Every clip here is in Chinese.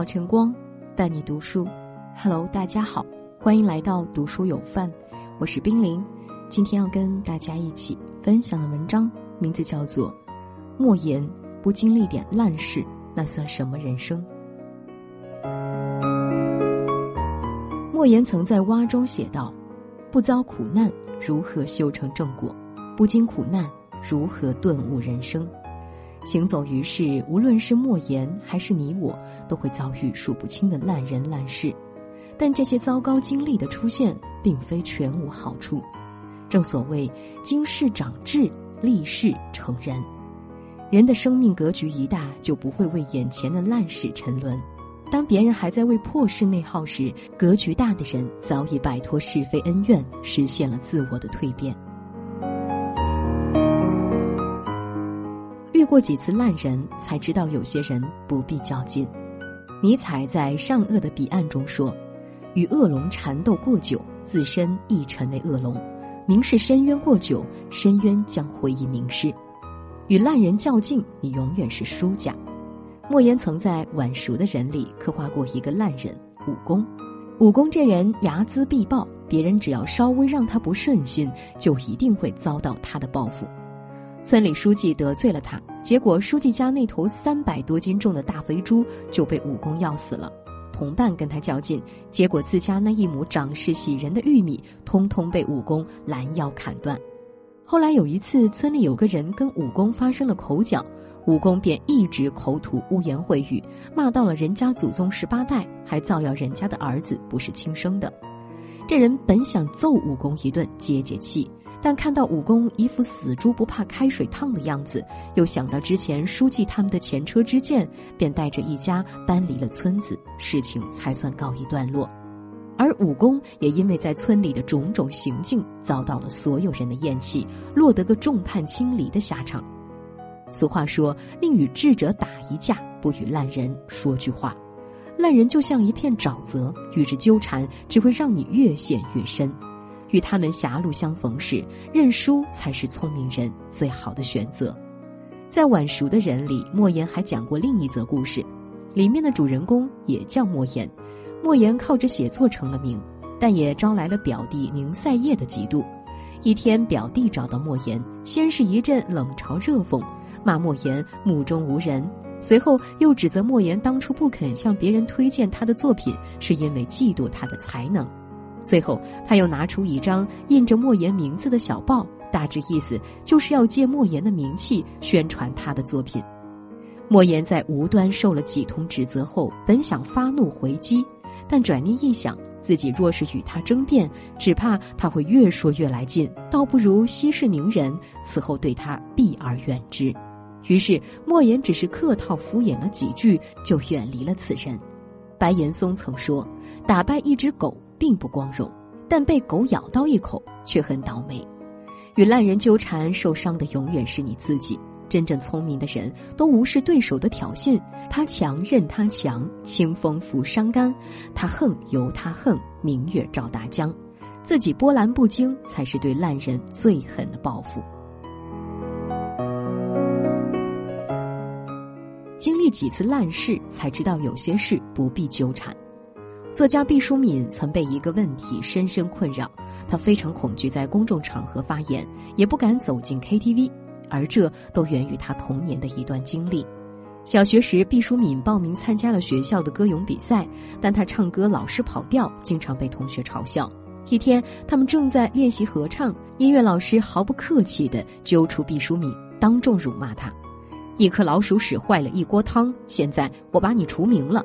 好晨光，伴你读书。Hello，大家好，欢迎来到读书有范，我是冰凌。今天要跟大家一起分享的文章名字叫做《莫言不经历点烂事，那算什么人生》。莫言曾在《蛙》中写道：“不遭苦难，如何修成正果？不经苦难，如何顿悟人生？”行走于世，无论是莫言还是你我，都会遭遇数不清的烂人烂事。但这些糟糕经历的出现，并非全无好处。正所谓“经世长智，立世成人”。人的生命格局一大，就不会为眼前的烂事沉沦。当别人还在为破事内耗时，格局大的人早已摆脱是非恩怨，实现了自我的蜕变。过几次烂人，才知道有些人不必较劲。尼采在《善恶的彼岸》中说：“与恶龙缠斗过久，自身亦成为恶龙；凝视深渊过久，深渊将回以凝视。与烂人较劲，你永远是输家。”莫言曾在《晚熟的人》里刻画过一个烂人武功。武功这人睚眦必报，别人只要稍微让他不顺心，就一定会遭到他的报复。村里书记得罪了他，结果书记家那头三百多斤重的大肥猪就被武功要死了。同伴跟他较劲，结果自家那一亩长势喜人的玉米，通通被武功拦腰砍断。后来有一次，村里有个人跟武功发生了口角，武功便一直口吐污言秽语，骂到了人家祖宗十八代，还造谣人家的儿子不是亲生的。这人本想揍武功一顿解解气。但看到武功一副死猪不怕开水烫的样子，又想到之前书记他们的前车之鉴，便带着一家搬离了村子，事情才算告一段落。而武功也因为在村里的种种行径，遭到了所有人的厌弃，落得个众叛亲离的下场。俗话说：“宁与智者打一架，不与烂人说句话。”烂人就像一片沼泽，与之纠缠，只会让你越陷越深。与他们狭路相逢时，认输才是聪明人最好的选择。在晚熟的人里，莫言还讲过另一则故事，里面的主人公也叫莫言。莫言靠着写作成了名，但也招来了表弟宁赛叶的嫉妒。一天，表弟找到莫言，先是一阵冷嘲热讽，骂莫言目中无人，随后又指责莫言当初不肯向别人推荐他的作品，是因为嫉妒他的才能。最后，他又拿出一张印着莫言名字的小报，大致意思就是要借莫言的名气宣传他的作品。莫言在无端受了几通指责后，本想发怒回击，但转念一想，自己若是与他争辩，只怕他会越说越来劲，倒不如息事宁人，此后对他避而远之。于是，莫言只是客套敷衍了几句，就远离了此人。白岩松曾说：“打败一只狗。”并不光荣，但被狗咬到一口却很倒霉。与烂人纠缠，受伤的永远是你自己。真正聪明的人都无视对手的挑衅，他强任他强，清风拂伤肝；他横由他横，明月照大江。自己波澜不惊，才是对烂人最狠的报复。经历几次烂事，才知道有些事不必纠缠。作家毕淑敏曾被一个问题深深困扰，她非常恐惧在公众场合发言，也不敢走进 KTV，而这都源于她童年的一段经历。小学时，毕淑敏报名参加了学校的歌咏比赛，但她唱歌老是跑调，经常被同学嘲笑。一天，他们正在练习合唱，音乐老师毫不客气地揪出毕淑敏，当众辱骂她：“一颗老鼠屎坏了一锅汤，现在我把你除名了。”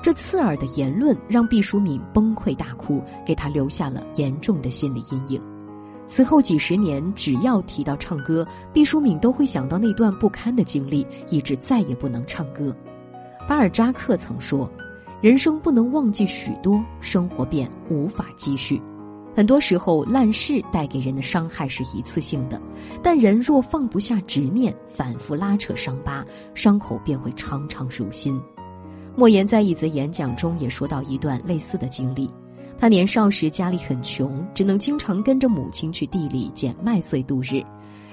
这刺耳的言论让毕淑敏崩溃大哭，给她留下了严重的心理阴影。此后几十年，只要提到唱歌，毕淑敏都会想到那段不堪的经历，以致再也不能唱歌。巴尔扎克曾说：“人生不能忘记许多，生活便无法继续。”很多时候，烂事带给人的伤害是一次性的，但人若放不下执念，反复拉扯伤疤，伤口便会常常入心。莫言在一则演讲中也说到一段类似的经历。他年少时家里很穷，只能经常跟着母亲去地里捡麦穗度日。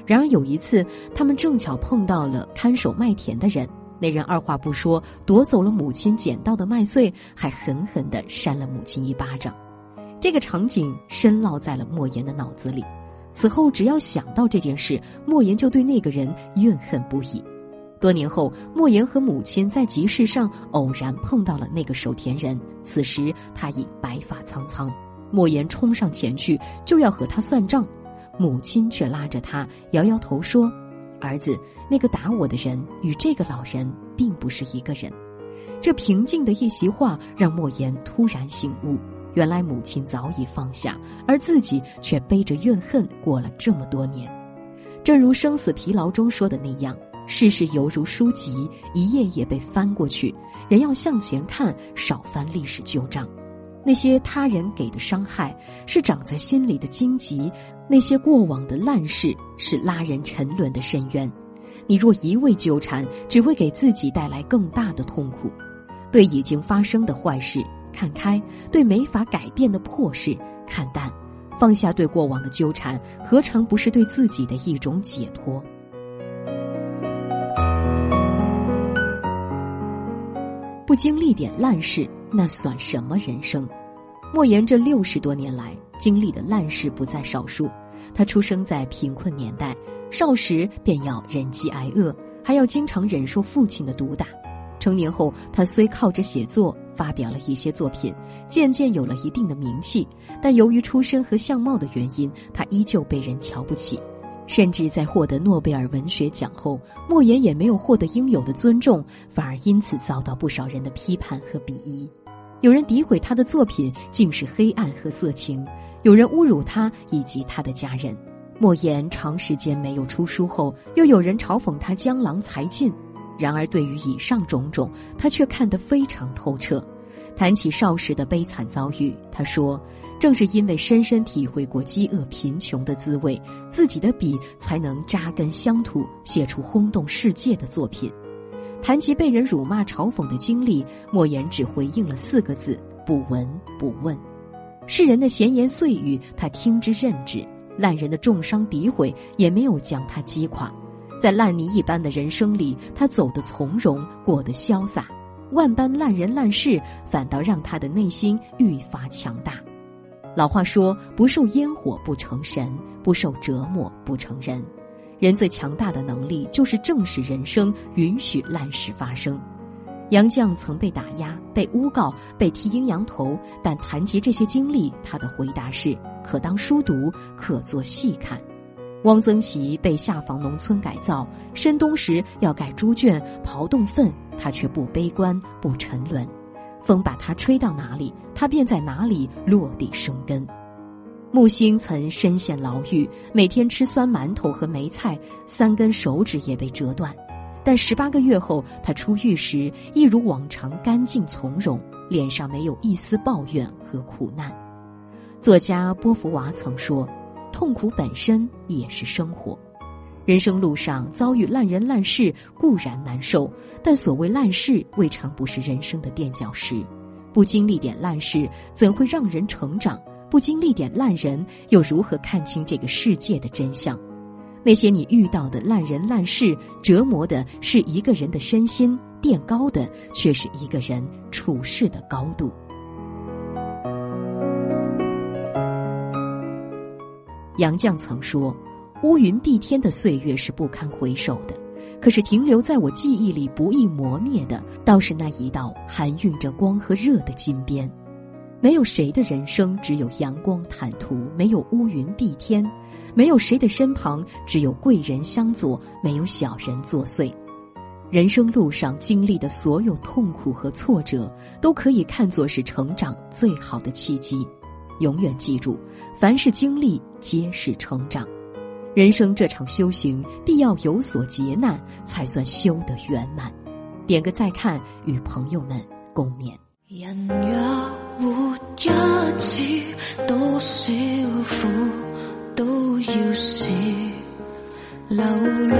然而有一次，他们正巧碰到了看守麦田的人，那人二话不说夺走了母亲捡到的麦穗，还狠狠地扇了母亲一巴掌。这个场景深烙在了莫言的脑子里。此后，只要想到这件事，莫言就对那个人怨恨不已。多年后，莫言和母亲在集市上偶然碰到了那个守田人，此时他已白发苍苍。莫言冲上前去就要和他算账，母亲却拉着他摇摇头说：“儿子，那个打我的人与这个老人并不是一个人。”这平静的一席话让莫言突然醒悟。原来母亲早已放下，而自己却背着怨恨过了这么多年。正如《生死疲劳》中说的那样：“世事犹如书籍，一页页被翻过去，人要向前看，少翻历史旧账。那些他人给的伤害，是长在心里的荆棘；那些过往的烂事，是拉人沉沦的深渊。你若一味纠缠，只会给自己带来更大的痛苦。对已经发生的坏事。”看开，对没法改变的破事看淡，放下对过往的纠缠，何尝不是对自己的一种解脱？经历点烂事，那算什么人生？莫言这六十多年来经历的烂事不在少数。他出生在贫困年代，少时便要忍饥挨饿，还要经常忍受父亲的毒打。成年后，他虽靠着写作发表了一些作品，渐渐有了一定的名气，但由于出身和相貌的原因，他依旧被人瞧不起。甚至在获得诺贝尔文学奖后，莫言也没有获得应有的尊重，反而因此遭到不少人的批判和鄙夷。有人诋毁他的作品竟是黑暗和色情，有人侮辱他以及他的家人。莫言长时间没有出书后，又有人嘲讽他江郎才尽。然而，对于以上种种，他却看得非常透彻。谈起少时的悲惨遭遇，他说：“正是因为深深体会过饥饿贫穷的滋味，自己的笔才能扎根乡土，写出轰动世界的作品。”谈及被人辱骂嘲讽的经历，莫言只回应了四个字：“不闻不问。”世人的闲言碎语，他听之任之；烂人的重伤诋毁，也没有将他击垮。在烂泥一般的人生里，他走得从容，过得潇洒。万般烂人烂事，反倒让他的内心愈发强大。老话说：“不受烟火不成神，不受折磨不成人。”人最强大的能力，就是正视人生，允许烂事发生。杨绛曾被打压、被诬告、被剃阴阳头，但谈及这些经历，他的回答是：可当书读，可做戏看。汪曾祺被下放农村改造，深冬时要盖猪圈、刨冻粪，他却不悲观、不沉沦。风把他吹到哪里，他便在哪里落地生根。木星曾身陷牢狱，每天吃酸馒头和梅菜，三根手指也被折断。但十八个月后，他出狱时一如往常干净从容，脸上没有一丝抱怨和苦难。作家波伏娃曾说。痛苦本身也是生活，人生路上遭遇烂人烂事固然难受，但所谓烂事未尝不是人生的垫脚石。不经历点烂事，怎会让人成长？不经历点烂人，又如何看清这个世界的真相？那些你遇到的烂人烂事，折磨的是一个人的身心，垫高的却是一个人处事的高度。杨绛曾说：“乌云蔽天的岁月是不堪回首的，可是停留在我记忆里不易磨灭的，倒是那一道含蕴着光和热的金边。没有谁的人生只有阳光坦途，没有乌云蔽天；没有谁的身旁只有贵人相佐，没有小人作祟。人生路上经历的所有痛苦和挫折，都可以看作是成长最好的契机。”永远记住，凡是经历皆是成长。人生这场修行，必要有所劫难，才算修得圆满。点个再看，与朋友们共勉。人若活一次，多少苦都要试，流泪